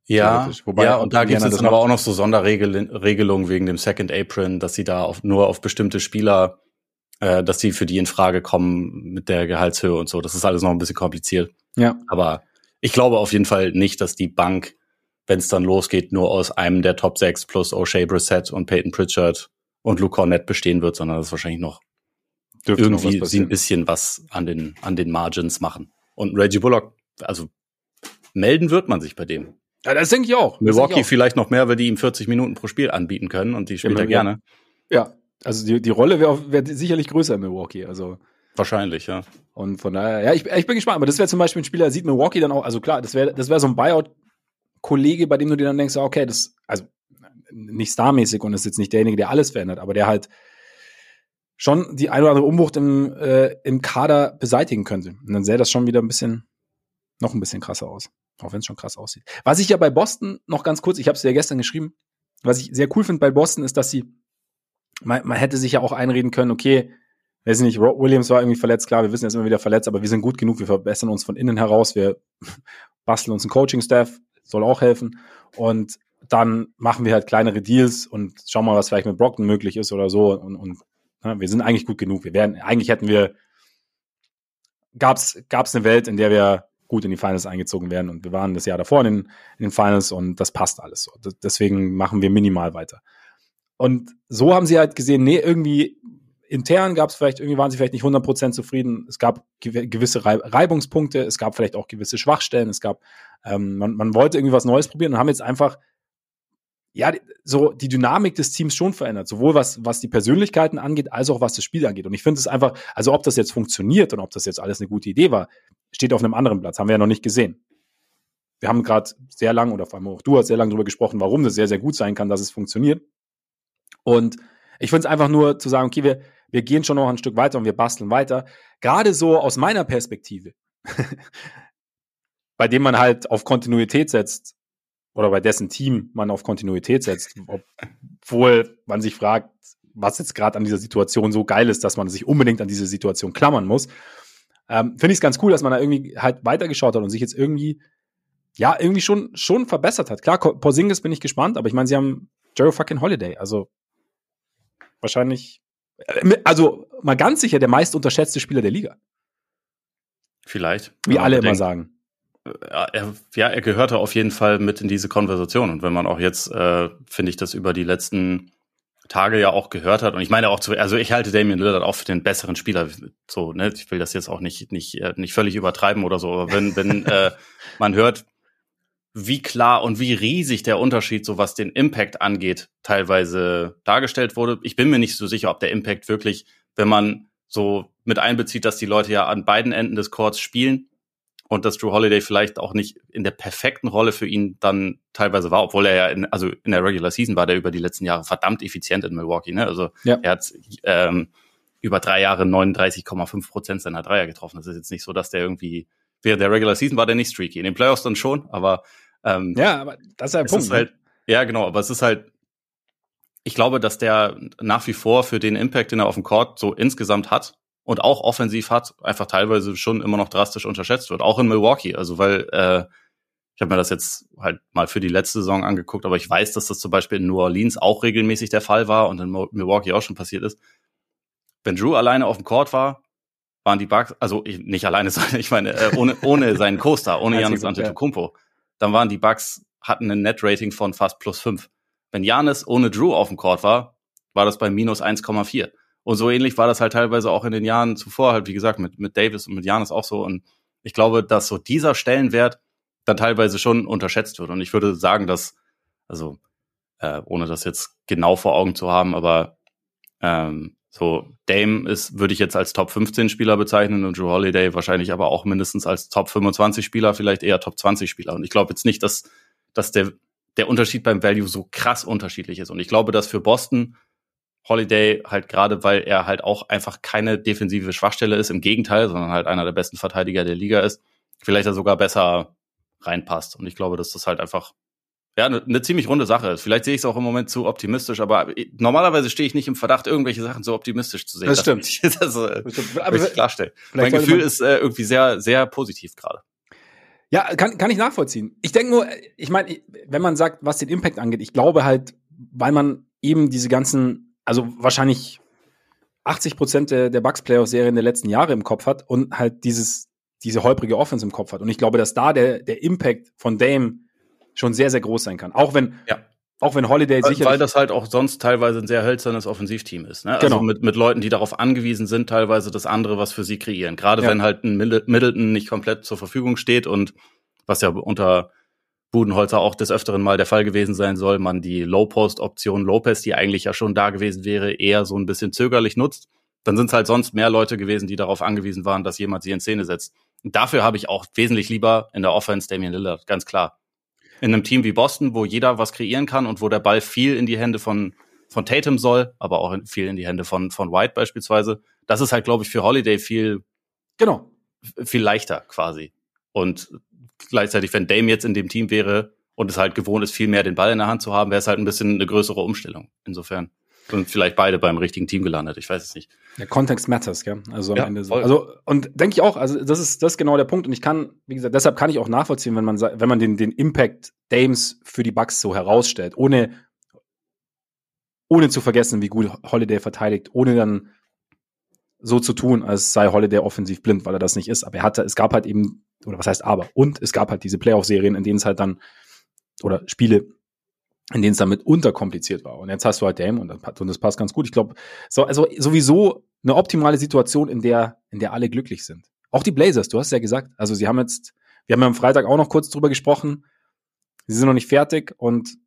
Ja, Wobei, ja, und da gibt es dann aber auch noch so Sonderregelungen wegen dem Second Apron, dass sie da auf, nur auf bestimmte Spieler, äh, dass sie für die in Frage kommen mit der Gehaltshöhe und so. Das ist alles noch ein bisschen kompliziert. Ja. Aber ich glaube auf jeden Fall nicht, dass die Bank, wenn es dann losgeht, nur aus einem der Top 6 plus O'Shea Brissett und Peyton Pritchard und Luke Cornett bestehen wird, sondern das wahrscheinlich noch Dürfte irgendwie noch sie ein bisschen was an den, an den Margins machen. Und Reggie Bullock, also melden wird man sich bei dem. Ja, das denke ich auch. Milwaukee ich auch. vielleicht noch mehr, weil die ihm 40 Minuten pro Spiel anbieten können und die spielt er gerne. Ja, also die, die Rolle wäre wär sicherlich größer in Milwaukee. Also Wahrscheinlich, ja. Und von daher, ja, ich, ich bin gespannt. Aber das wäre zum Beispiel ein Spieler, sieht Milwaukee dann auch, also klar, das wäre das wäre so ein Buyout-Kollege, bei dem du dir dann denkst, okay, das, also nicht starmäßig und ist jetzt nicht derjenige, der alles verändert, aber der halt schon die ein oder andere Umwucht im, äh, im Kader beseitigen könnte. Und dann sähe das schon wieder ein bisschen, noch ein bisschen krasser aus. Auch wenn es schon krass aussieht. Was ich ja bei Boston noch ganz kurz, ich habe es ja gestern geschrieben, was ich sehr cool finde bei Boston ist, dass sie, man, man hätte sich ja auch einreden können, okay, weiß nicht, Rob Williams war irgendwie verletzt, klar, wir wissen, er ist immer wieder verletzt, aber wir sind gut genug, wir verbessern uns von innen heraus, wir (laughs) basteln uns einen Coaching-Staff, soll auch helfen. Und dann machen wir halt kleinere Deals und schauen mal, was vielleicht mit Brockton möglich ist oder so. Und, und ja, wir sind eigentlich gut genug. Wir werden, eigentlich hätten wir, gab's, gab's eine Welt, in der wir gut in die Finals eingezogen werden und wir waren das Jahr davor in den, in den Finals und das passt alles so. deswegen machen wir minimal weiter. Und so haben sie halt gesehen, nee, irgendwie intern gab es vielleicht, irgendwie waren sie vielleicht nicht 100% zufrieden. Es gab gewisse Reibungspunkte, es gab vielleicht auch gewisse Schwachstellen, es gab, ähm, man, man wollte irgendwie was Neues probieren und haben jetzt einfach ja, so die Dynamik des Teams schon verändert, sowohl was, was die Persönlichkeiten angeht, als auch was das Spiel angeht. Und ich finde es einfach, also ob das jetzt funktioniert und ob das jetzt alles eine gute Idee war, steht auf einem anderen Platz, haben wir ja noch nicht gesehen. Wir haben gerade sehr lang, oder vor allem auch du hast sehr lange darüber gesprochen, warum das sehr, sehr gut sein kann, dass es funktioniert. Und ich finde es einfach nur zu sagen, okay, wir, wir gehen schon noch ein Stück weiter und wir basteln weiter. Gerade so aus meiner Perspektive, (laughs) bei dem man halt auf Kontinuität setzt, oder bei dessen Team man auf Kontinuität setzt, obwohl man sich fragt, was jetzt gerade an dieser Situation so geil ist, dass man sich unbedingt an diese Situation klammern muss. Ähm, Finde ich es ganz cool, dass man da irgendwie halt weitergeschaut hat und sich jetzt irgendwie, ja, irgendwie schon, schon verbessert hat. Klar, Porzingis bin ich gespannt, aber ich meine, sie haben Jerry fucking Holiday, also wahrscheinlich, also mal ganz sicher der meist unterschätzte Spieler der Liga. Vielleicht. Wie alle immer sagen er, ja, er gehörte auf jeden Fall mit in diese Konversation. Und wenn man auch jetzt, äh, finde ich, das über die letzten Tage ja auch gehört hat. Und ich meine auch zu, also ich halte Damian Lillard auch für den besseren Spieler. So, ne, ich will das jetzt auch nicht, nicht, äh, nicht völlig übertreiben oder so. Aber wenn, wenn (laughs) äh, man hört, wie klar und wie riesig der Unterschied, so was den Impact angeht, teilweise dargestellt wurde. Ich bin mir nicht so sicher, ob der Impact wirklich, wenn man so mit einbezieht, dass die Leute ja an beiden Enden des Courts spielen, und dass Drew Holiday vielleicht auch nicht in der perfekten Rolle für ihn dann teilweise war, obwohl er ja in, also in der Regular Season war der über die letzten Jahre verdammt effizient in Milwaukee. Ne? Also ja. er hat ähm, über drei Jahre 39,5 Prozent seiner Dreier getroffen. Das ist jetzt nicht so, dass der irgendwie während der Regular Season war der nicht streaky. In den Playoffs dann schon, aber ähm, ja, aber das ist der Punkt. Ist halt, ne? ja, genau, aber es ist halt ich glaube, dass der nach wie vor für den Impact, den er auf dem Court so insgesamt hat, und auch offensiv hat, einfach teilweise schon immer noch drastisch unterschätzt wird. Auch in Milwaukee. Also weil äh, ich habe mir das jetzt halt mal für die letzte Saison angeguckt, aber ich weiß, dass das zum Beispiel in New Orleans auch regelmäßig der Fall war und in Milwaukee auch schon passiert ist. Wenn Drew alleine auf dem Court war, waren die Bugs, also nicht alleine, (laughs) sondern ich meine, äh, ohne, ohne seinen Co-Star, ohne Janis Antetokounmpo, dann waren die Bugs, hatten ein Net-Rating von fast plus fünf. Wenn Janis ohne Drew auf dem Court war, war das bei minus 1,4. Und so ähnlich war das halt teilweise auch in den Jahren zuvor, halt wie gesagt, mit, mit Davis und mit Janis auch so. Und ich glaube, dass so dieser Stellenwert dann teilweise schon unterschätzt wird. Und ich würde sagen, dass, also äh, ohne das jetzt genau vor Augen zu haben, aber ähm, so Dame ist, würde ich jetzt als Top 15 Spieler bezeichnen und Drew Holiday wahrscheinlich aber auch mindestens als Top 25 Spieler, vielleicht eher Top 20 Spieler. Und ich glaube jetzt nicht, dass, dass der, der Unterschied beim Value so krass unterschiedlich ist. Und ich glaube, dass für Boston Holiday halt gerade, weil er halt auch einfach keine defensive Schwachstelle ist, im Gegenteil, sondern halt einer der besten Verteidiger der Liga ist, vielleicht er sogar besser reinpasst. Und ich glaube, dass das halt einfach ja, eine, eine ziemlich runde Sache ist. Vielleicht sehe ich es auch im Moment zu optimistisch, aber normalerweise stehe ich nicht im Verdacht, irgendwelche Sachen so optimistisch zu sehen. Das stimmt. Das, (laughs) das, äh, das stimmt. Aber ich klarstellen. Mein Gefühl ist äh, irgendwie sehr, sehr positiv gerade. Ja, kann, kann ich nachvollziehen. Ich denke nur, ich meine, wenn man sagt, was den Impact angeht, ich glaube halt, weil man eben diese ganzen also wahrscheinlich 80 Prozent der, der Bucks-Playoff-Serien der letzten Jahre im Kopf hat und halt dieses, diese holprige Offense im Kopf hat. Und ich glaube, dass da der, der Impact von Dame schon sehr, sehr groß sein kann. Auch wenn, ja. auch wenn Holiday sicherlich. Weil das halt auch sonst teilweise ein sehr hölzernes Offensivteam ist. Ne? Also genau. Also mit, mit Leuten, die darauf angewiesen sind, teilweise das andere, was für sie kreieren. Gerade ja. wenn halt ein Middleton nicht komplett zur Verfügung steht und was ja unter Budenholzer auch des Öfteren mal der Fall gewesen sein soll, man die Low-Post-Option Lopez, die eigentlich ja schon da gewesen wäre, eher so ein bisschen zögerlich nutzt, dann sind es halt sonst mehr Leute gewesen, die darauf angewiesen waren, dass jemand sie in Szene setzt. Und dafür habe ich auch wesentlich lieber in der Offense Damian Lillard, ganz klar. In einem Team wie Boston, wo jeder was kreieren kann und wo der Ball viel in die Hände von, von Tatum soll, aber auch viel in die Hände von, von White beispielsweise. Das ist halt, glaube ich, für Holiday viel, genau, viel leichter quasi. Und gleichzeitig, wenn Dame jetzt in dem Team wäre und es halt gewohnt ist, viel mehr den Ball in der Hand zu haben, wäre es halt ein bisschen eine größere Umstellung. Insofern sind vielleicht beide beim richtigen Team gelandet. Ich weiß es nicht. Der Kontext matters, gell? Also am ja, Ende so. Also und denke ich auch. Also das ist das ist genau der Punkt. Und ich kann, wie gesagt, deshalb kann ich auch nachvollziehen, wenn man wenn man den den Impact Dames für die Bucks so herausstellt, ohne ohne zu vergessen, wie gut Holiday verteidigt, ohne dann so zu tun, als sei Holiday offensiv blind, weil er das nicht ist. Aber er hatte, es gab halt eben oder was heißt aber, und es gab halt diese Playoff-Serien, in denen es halt dann, oder Spiele, in denen es dann mit unterkompliziert war. Und jetzt hast du halt Dame und, und das passt ganz gut. Ich glaube, so, also sowieso eine optimale Situation, in der, in der alle glücklich sind. Auch die Blazers, du hast ja gesagt, also sie haben jetzt, wir haben ja am Freitag auch noch kurz drüber gesprochen, sie sind noch nicht fertig und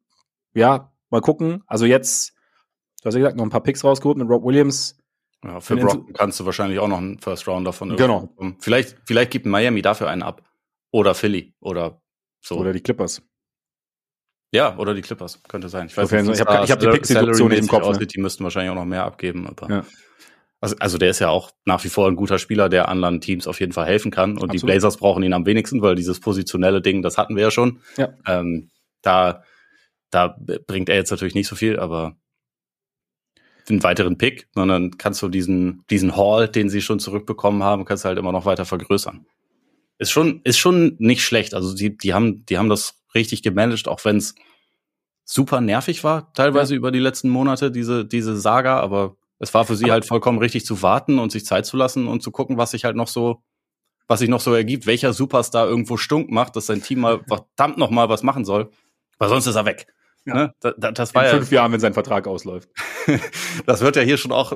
ja, Mal gucken. Also jetzt, du hast ja gesagt, noch ein paar Picks rausgeholt mit Rob Williams. Ja, für Brock kannst du wahrscheinlich auch noch einen First Round davon Genau. Vielleicht, vielleicht gibt Miami dafür einen ab. Oder Philly. Oder so. Oder die Clippers. Ja, oder die Clippers. Könnte sein. Ich weiß nicht, ich habe hab die Pick-Situation im Kopf. Aussieht, ne? Die müssten wahrscheinlich auch noch mehr abgeben. Aber ja. also, also der ist ja auch nach wie vor ein guter Spieler, der anderen Teams auf jeden Fall helfen kann. Und Absolut. die Blazers brauchen ihn am wenigsten, weil dieses positionelle Ding, das hatten wir ja schon. Ja. Ähm, da, da bringt er jetzt natürlich nicht so viel, aber den weiteren Pick, sondern kannst du diesen, diesen Hall, den sie schon zurückbekommen haben, kannst du halt immer noch weiter vergrößern. Ist schon, ist schon nicht schlecht. Also die, die haben, die haben das richtig gemanagt, auch wenn es super nervig war, teilweise ja. über die letzten Monate, diese, diese Saga, aber es war für sie aber halt vollkommen richtig zu warten und sich Zeit zu lassen und zu gucken, was sich halt noch so, was sich noch so ergibt, welcher Superstar irgendwo stunk macht, dass sein Team mal verdammt noch mal was machen soll, weil sonst ist er weg. Ja. Ne? Das, das war In fünf ja, Jahren, wenn sein Vertrag ausläuft. (laughs) das wird ja hier schon auch,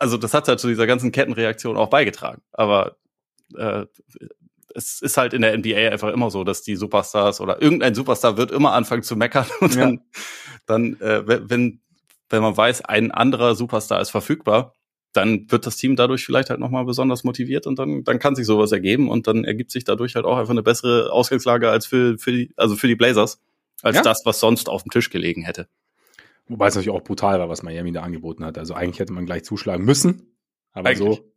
also das hat ja zu dieser ganzen Kettenreaktion auch beigetragen. Aber äh, es ist halt in der NBA einfach immer so, dass die Superstars oder irgendein Superstar wird immer anfangen zu meckern (laughs) und dann, ja. dann äh, wenn, wenn man weiß, ein anderer Superstar ist verfügbar, dann wird das Team dadurch vielleicht halt nochmal besonders motiviert und dann, dann kann sich sowas ergeben und dann ergibt sich dadurch halt auch einfach eine bessere Ausgangslage als für, für die, also für die Blazers als ja. das, was sonst auf dem Tisch gelegen hätte. Wobei es natürlich auch brutal war, was Miami da angeboten hat. Also eigentlich hätte man gleich zuschlagen müssen. Aber eigentlich. so.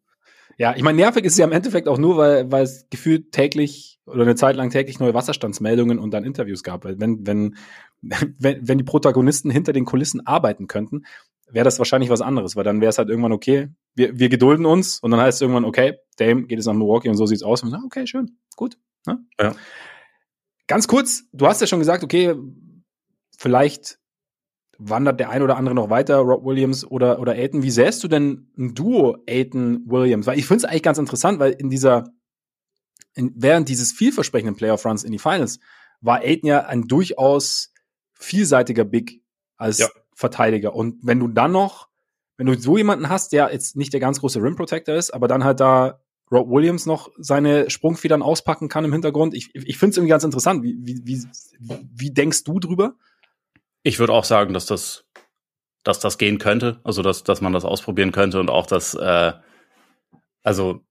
Ja, ich meine, nervig ist ja im Endeffekt auch nur, weil, weil es gefühlt täglich oder eine Zeit lang täglich neue Wasserstandsmeldungen und dann Interviews gab. Weil wenn, wenn, (laughs) wenn, wenn die Protagonisten hinter den Kulissen arbeiten könnten, wäre das wahrscheinlich was anderes, weil dann wäre es halt irgendwann okay, wir, wir gedulden uns und dann heißt es irgendwann, okay, Dame geht es nach Milwaukee und so sieht's aus. Und sagen, okay, schön, gut. Ne? Ja. Ganz kurz, du hast ja schon gesagt, okay, vielleicht wandert der ein oder andere noch weiter, Rob Williams oder, oder Aiton. Wie sähst du denn ein Duo Aiton-Williams? Weil ich finde es eigentlich ganz interessant, weil in dieser, in, während dieses vielversprechenden Playoff-Runs in die Finals war Aiton ja ein durchaus vielseitiger Big als ja. Verteidiger. Und wenn du dann noch, wenn du so jemanden hast, der jetzt nicht der ganz große Rim Protector ist, aber dann halt da Rob Williams noch seine Sprungfedern auspacken kann im Hintergrund. Ich, ich finde es irgendwie ganz interessant. Wie, wie, wie, wie denkst du drüber? Ich würde auch sagen, dass das, dass das gehen könnte. Also, dass, dass man das ausprobieren könnte und auch, dass, äh, also,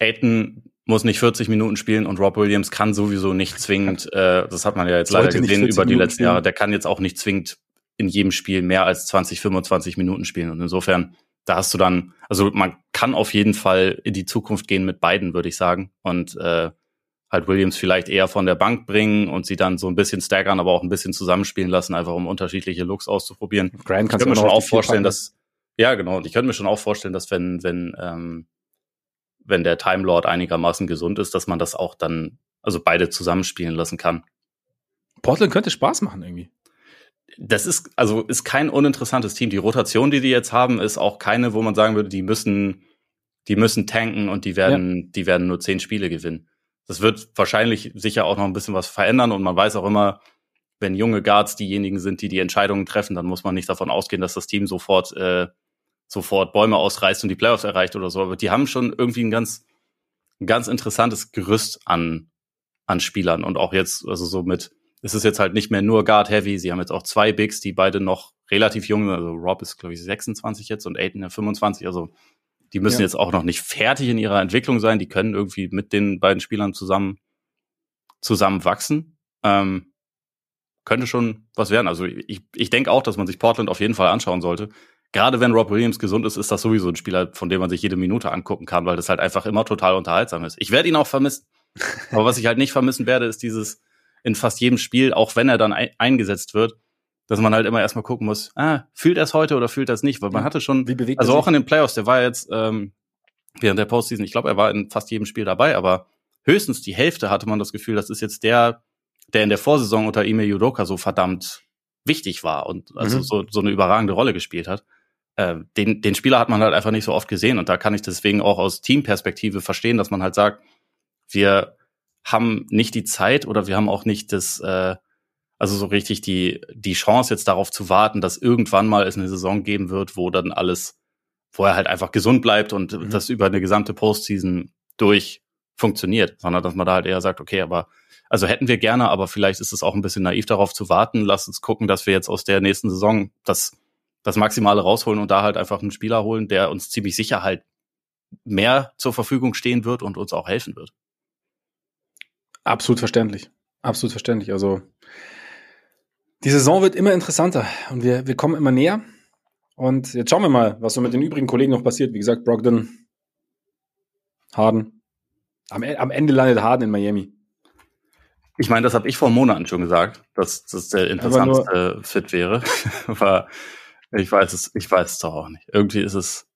Aiton muss nicht 40 Minuten spielen und Rob Williams kann sowieso nicht zwingend, (laughs) äh, das hat man ja jetzt leider gesehen über die letzten Jahre, der kann jetzt auch nicht zwingend in jedem Spiel mehr als 20, 25 Minuten spielen. Und insofern da hast du dann, also man kann auf jeden Fall in die Zukunft gehen mit beiden, würde ich sagen. Und äh, halt Williams vielleicht eher von der Bank bringen und sie dann so ein bisschen staggern, aber auch ein bisschen zusammenspielen lassen, einfach um unterschiedliche Looks auszuprobieren. Grant kannst ich könnte mir schon auch vorstellen, dass ja genau, und ich könnte mir schon auch vorstellen, dass wenn wenn ähm, wenn der Time Lord einigermaßen gesund ist, dass man das auch dann also beide zusammenspielen lassen kann. Portland könnte Spaß machen irgendwie das ist, also ist kein uninteressantes Team. Die Rotation, die die jetzt haben, ist auch keine, wo man sagen würde, die müssen, die müssen tanken und die werden, ja. die werden nur zehn Spiele gewinnen. Das wird wahrscheinlich sicher auch noch ein bisschen was verändern und man weiß auch immer, wenn junge Guards diejenigen sind, die die Entscheidungen treffen, dann muss man nicht davon ausgehen, dass das Team sofort, äh, sofort Bäume ausreißt und die Playoffs erreicht oder so. Aber die haben schon irgendwie ein ganz, ein ganz interessantes Gerüst an, an Spielern und auch jetzt, also so mit, es ist jetzt halt nicht mehr nur Guard-Heavy. Sie haben jetzt auch zwei Bigs, die beide noch relativ jung sind. Also Rob ist, glaube ich, 26 jetzt und Aiden ja 25. Also die müssen ja. jetzt auch noch nicht fertig in ihrer Entwicklung sein. Die können irgendwie mit den beiden Spielern zusammen, zusammen wachsen. Ähm, könnte schon was werden. Also ich, ich denke auch, dass man sich Portland auf jeden Fall anschauen sollte. Gerade wenn Rob Williams gesund ist, ist das sowieso ein Spieler, von dem man sich jede Minute angucken kann, weil das halt einfach immer total unterhaltsam ist. Ich werde ihn auch vermissen. (laughs) Aber was ich halt nicht vermissen werde, ist dieses, in fast jedem Spiel, auch wenn er dann ein eingesetzt wird, dass man halt immer erstmal gucken muss, ah, fühlt er es heute oder fühlt er es nicht? Weil man hatte schon, Wie bewegt also auch in den Playoffs, der war jetzt ähm, während der Postseason, ich glaube, er war in fast jedem Spiel dabei, aber höchstens die Hälfte hatte man das Gefühl, das ist jetzt der, der in der Vorsaison unter Ime Yudoka so verdammt wichtig war und also mhm. so, so eine überragende Rolle gespielt hat. Äh, den, den Spieler hat man halt einfach nicht so oft gesehen und da kann ich deswegen auch aus Teamperspektive verstehen, dass man halt sagt, wir haben nicht die Zeit oder wir haben auch nicht das, äh, also so richtig die, die Chance jetzt darauf zu warten, dass irgendwann mal es eine Saison geben wird, wo dann alles, wo er halt einfach gesund bleibt und mhm. das über eine gesamte Postseason durch funktioniert, sondern dass man da halt eher sagt, okay, aber also hätten wir gerne, aber vielleicht ist es auch ein bisschen naiv darauf zu warten. Lass uns gucken, dass wir jetzt aus der nächsten Saison das, das Maximale rausholen und da halt einfach einen Spieler holen, der uns ziemlich sicher halt mehr zur Verfügung stehen wird und uns auch helfen wird. Absolut verständlich. Absolut verständlich. Also die Saison wird immer interessanter und wir, wir kommen immer näher. Und jetzt schauen wir mal, was so mit den übrigen Kollegen noch passiert. Wie gesagt, Brogdon, Harden. Am, e, am Ende landet Harden in Miami. Ich meine, das habe ich vor Monaten schon gesagt, dass das der interessanteste Fit wäre. (laughs) Aber ich weiß es, ich weiß es doch auch nicht. Irgendwie ist es,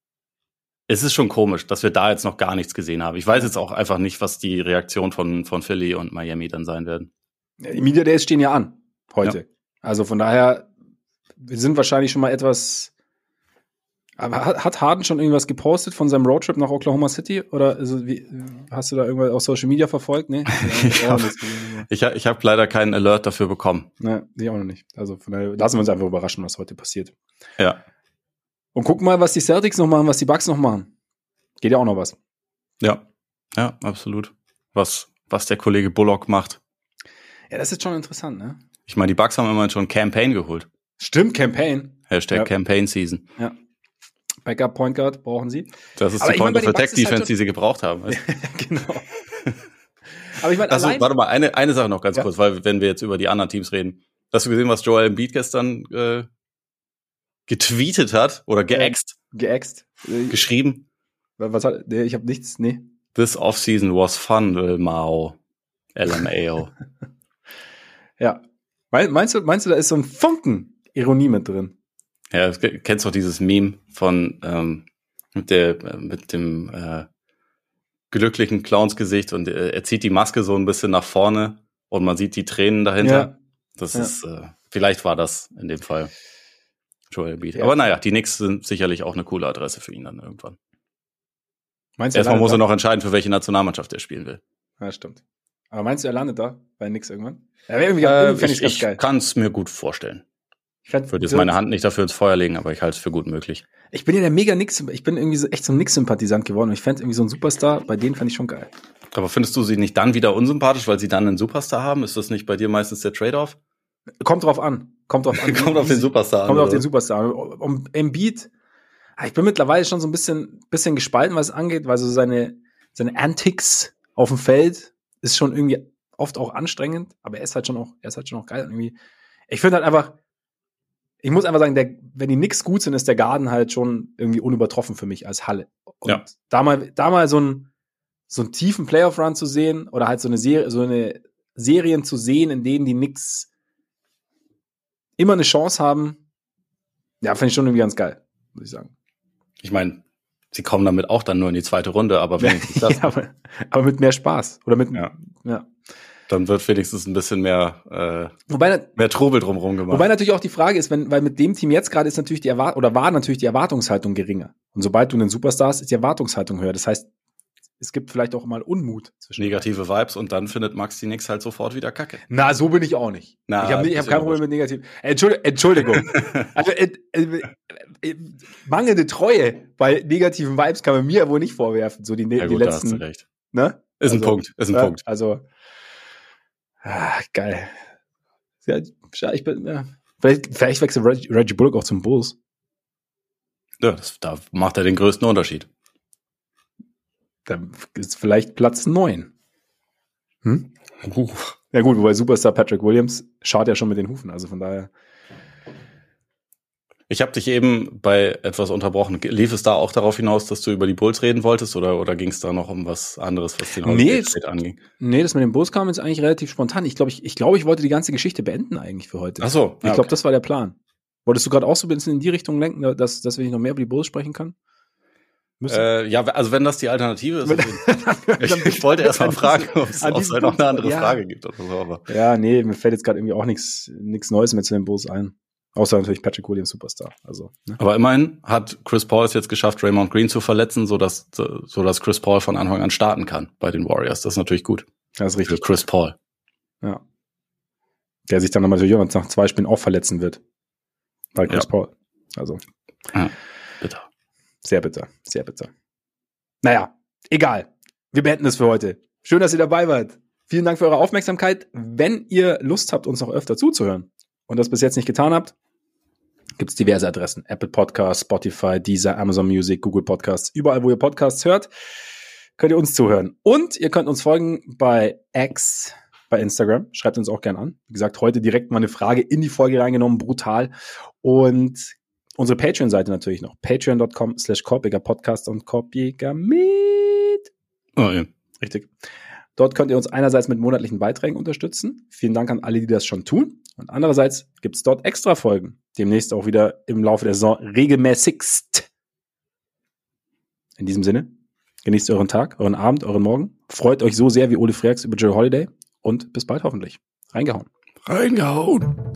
es ist schon komisch, dass wir da jetzt noch gar nichts gesehen haben. Ich weiß jetzt auch einfach nicht, was die Reaktion von, von Philly und Miami dann sein werden. Die Media Days stehen ja an heute. Ja. Also von daher, wir sind wahrscheinlich schon mal etwas aber hat Harden schon irgendwas gepostet von seinem Roadtrip nach Oklahoma City? Oder also wie, hast du da irgendwas auf Social Media verfolgt? Nee? (laughs) ich habe ich, ich hab leider keinen Alert dafür bekommen. Ne, ich auch noch nicht. Also von daher lassen wir uns einfach überraschen, was heute passiert. Ja. Und gucken mal, was die Celtics noch machen, was die Bucks noch machen. Geht ja auch noch was. Ja, ja, absolut. Was, was der Kollege Bullock macht. Ja, das ist schon interessant, ne? Ich meine, die Bucks haben immerhin schon Campaign geholt. Stimmt, Campaign. Hashtag ja. Campaign Season. Ja. Backup Point Guard brauchen sie. Das ist Aber die Point of Attack Defense, halt die sie gebraucht haben. (laughs) genau. (laughs) Aber ich meine, also, warte mal, eine, eine Sache noch ganz ja. kurz, weil wenn wir jetzt über die anderen Teams reden. Hast du gesehen, was Joel Embiid gestern äh, getweetet hat oder geäxt? geäxt. Geschrieben? Was hat, nee, ich habe nichts, nee. This offseason was fun, Lil Mao. LMAO. (laughs) ja. Meinst du, meinst du, da ist so ein Funken Ironie mit drin? Ja, du kennst doch dieses Meme von ähm, mit der mit dem äh, glücklichen Clownsgesicht und äh, er zieht die Maske so ein bisschen nach vorne und man sieht die Tränen dahinter. Ja. Das ja. ist äh, vielleicht war das in dem Fall Joel Embiid. Ja. Aber naja, die Knicks sind sicherlich auch eine coole Adresse für ihn dann irgendwann. Meinst du, Erstmal muss er noch entscheiden, für welche Nationalmannschaft er spielen will. Ja, stimmt. Aber meinst du, er landet da bei Nix irgendwann? Ja, irgendwie, äh, irgendwie ich, ich kann es mir gut vorstellen. Ich würde jetzt meine Hand nicht dafür ins Feuer legen, aber ich halte es für gut möglich. Ich bin ja der mega Nix, ich bin irgendwie so, echt so ein Nix-Sympathisant geworden und ich fände irgendwie so ein Superstar, bei denen fand ich schon geil. Aber findest du sie nicht dann wieder unsympathisch, weil sie dann einen Superstar haben? Ist das nicht bei dir meistens der Trade-off? Kommt drauf an. Kommt drauf (laughs) an. kommt auf den Superstar Kommt an, auf den Superstar. Um Embiid, ah, ich bin mittlerweile schon so ein bisschen, bisschen gespalten, was es angeht, weil so seine, seine Antics auf dem Feld ist schon irgendwie oft auch anstrengend, aber er ist halt schon auch, er ist halt schon auch geil. irgendwie, ich finde halt einfach, ich muss einfach sagen, der, wenn die Knicks gut sind, ist der Garden halt schon irgendwie unübertroffen für mich als Halle. Und ja. da mal, da mal so ein so einen tiefen Playoff-Run zu sehen oder halt so eine Serie, so eine Serien zu sehen, in denen die Knicks immer eine Chance haben, ja, finde ich schon irgendwie ganz geil, muss ich sagen. Ich meine, sie kommen damit auch dann nur in die zweite Runde, aber wenigstens (laughs) das. ja, aber, aber, mit mehr Spaß oder mit, ja. ja dann wird wenigstens ein bisschen mehr, äh, wobei, mehr Trubel drumherum gemacht. Wobei natürlich auch die Frage ist, wenn, weil mit dem Team jetzt gerade ist natürlich die Erwart oder war natürlich die Erwartungshaltung geringer. Und sobald du einen Superstar hast, ist die Erwartungshaltung höher. Das heißt, es gibt vielleicht auch mal Unmut. Zwischen Negative Vibes und dann findet Max die Nix halt sofort wieder kacke. Na, so bin ich auch nicht. Na, ich habe hab kein Problem mit negativ. Entschuldigung. Entschuldigung. (laughs) also äh, äh, äh, mangelnde Treue bei negativen Vibes kann man mir wohl nicht vorwerfen. So die, ja, die gut, letzten. Da hast du recht. Ne? Ist also, ein Punkt. Ist ein ja, Punkt. Also Ah, geil. Ja, ich bin, ja. Vielleicht, vielleicht wechselt Reggie, Reggie Bullock auch zum Bulls. Ja, das, da macht er den größten Unterschied. Da ist vielleicht Platz neun. Hm? Uh. Ja gut, wobei Superstar Patrick Williams schaut ja schon mit den Hufen, also von daher. Ich habe dich eben bei etwas unterbrochen. Lief es da auch darauf hinaus, dass du über die Bulls reden wolltest oder, oder ging es da noch um was anderes, was den nee, anging? Nee, das mit den Bulls kam jetzt eigentlich relativ spontan. Ich glaube, ich, ich, glaub, ich wollte die ganze Geschichte beenden eigentlich für heute. Ach so. Ich ja, glaube, okay. das war der Plan. Wolltest du gerade auch so ein bisschen in die Richtung lenken, dass, dass wir noch mehr über die Bulls sprechen können? Äh, ja, also wenn das die Alternative ist. (laughs) (laughs) ich, ich wollte erst mal fragen, ob es halt noch eine andere ja. Frage gibt. Oder so, aber. Ja, nee, mir fällt jetzt gerade irgendwie auch nichts Neues mehr zu den Bulls ein. Außer natürlich Patrick Williams Superstar. Also, ne? Aber immerhin hat Chris Paul es jetzt geschafft, Raymond Green zu verletzen, so dass so dass Chris Paul von Anfang an starten kann bei den Warriors. Das ist natürlich gut. Das ist richtig. Für Chris Paul. Ja. Der sich dann natürlich auch nach zwei Spielen auch verletzen wird. Bei Chris ja. Paul. Also. Ja. Sehr bitter. Sehr bitter. Naja, egal. Wir beenden es für heute. Schön, dass ihr dabei wart. Vielen Dank für eure Aufmerksamkeit. Wenn ihr Lust habt, uns noch öfter zuzuhören und das bis jetzt nicht getan habt, gibt es diverse Adressen. Apple Podcasts, Spotify, Deezer, Amazon Music, Google Podcasts. Überall, wo ihr Podcasts hört, könnt ihr uns zuhören. Und ihr könnt uns folgen bei X, bei Instagram. Schreibt uns auch gern an. Wie gesagt, heute direkt mal eine Frage in die Folge reingenommen. Brutal. Und unsere Patreon-Seite natürlich noch. Patreon.com slash Korpiger Podcast und Korpiger mit. Oh, ja. Richtig. Dort könnt ihr uns einerseits mit monatlichen Beiträgen unterstützen. Vielen Dank an alle, die das schon tun. Und andererseits gibt es dort extra Folgen. Demnächst auch wieder im Laufe der Saison regelmäßigst. In diesem Sinne, genießt euren Tag, euren Abend, euren Morgen. Freut euch so sehr wie Ole Freaks über Joe Holiday und bis bald hoffentlich. Reingehauen. Reingehauen.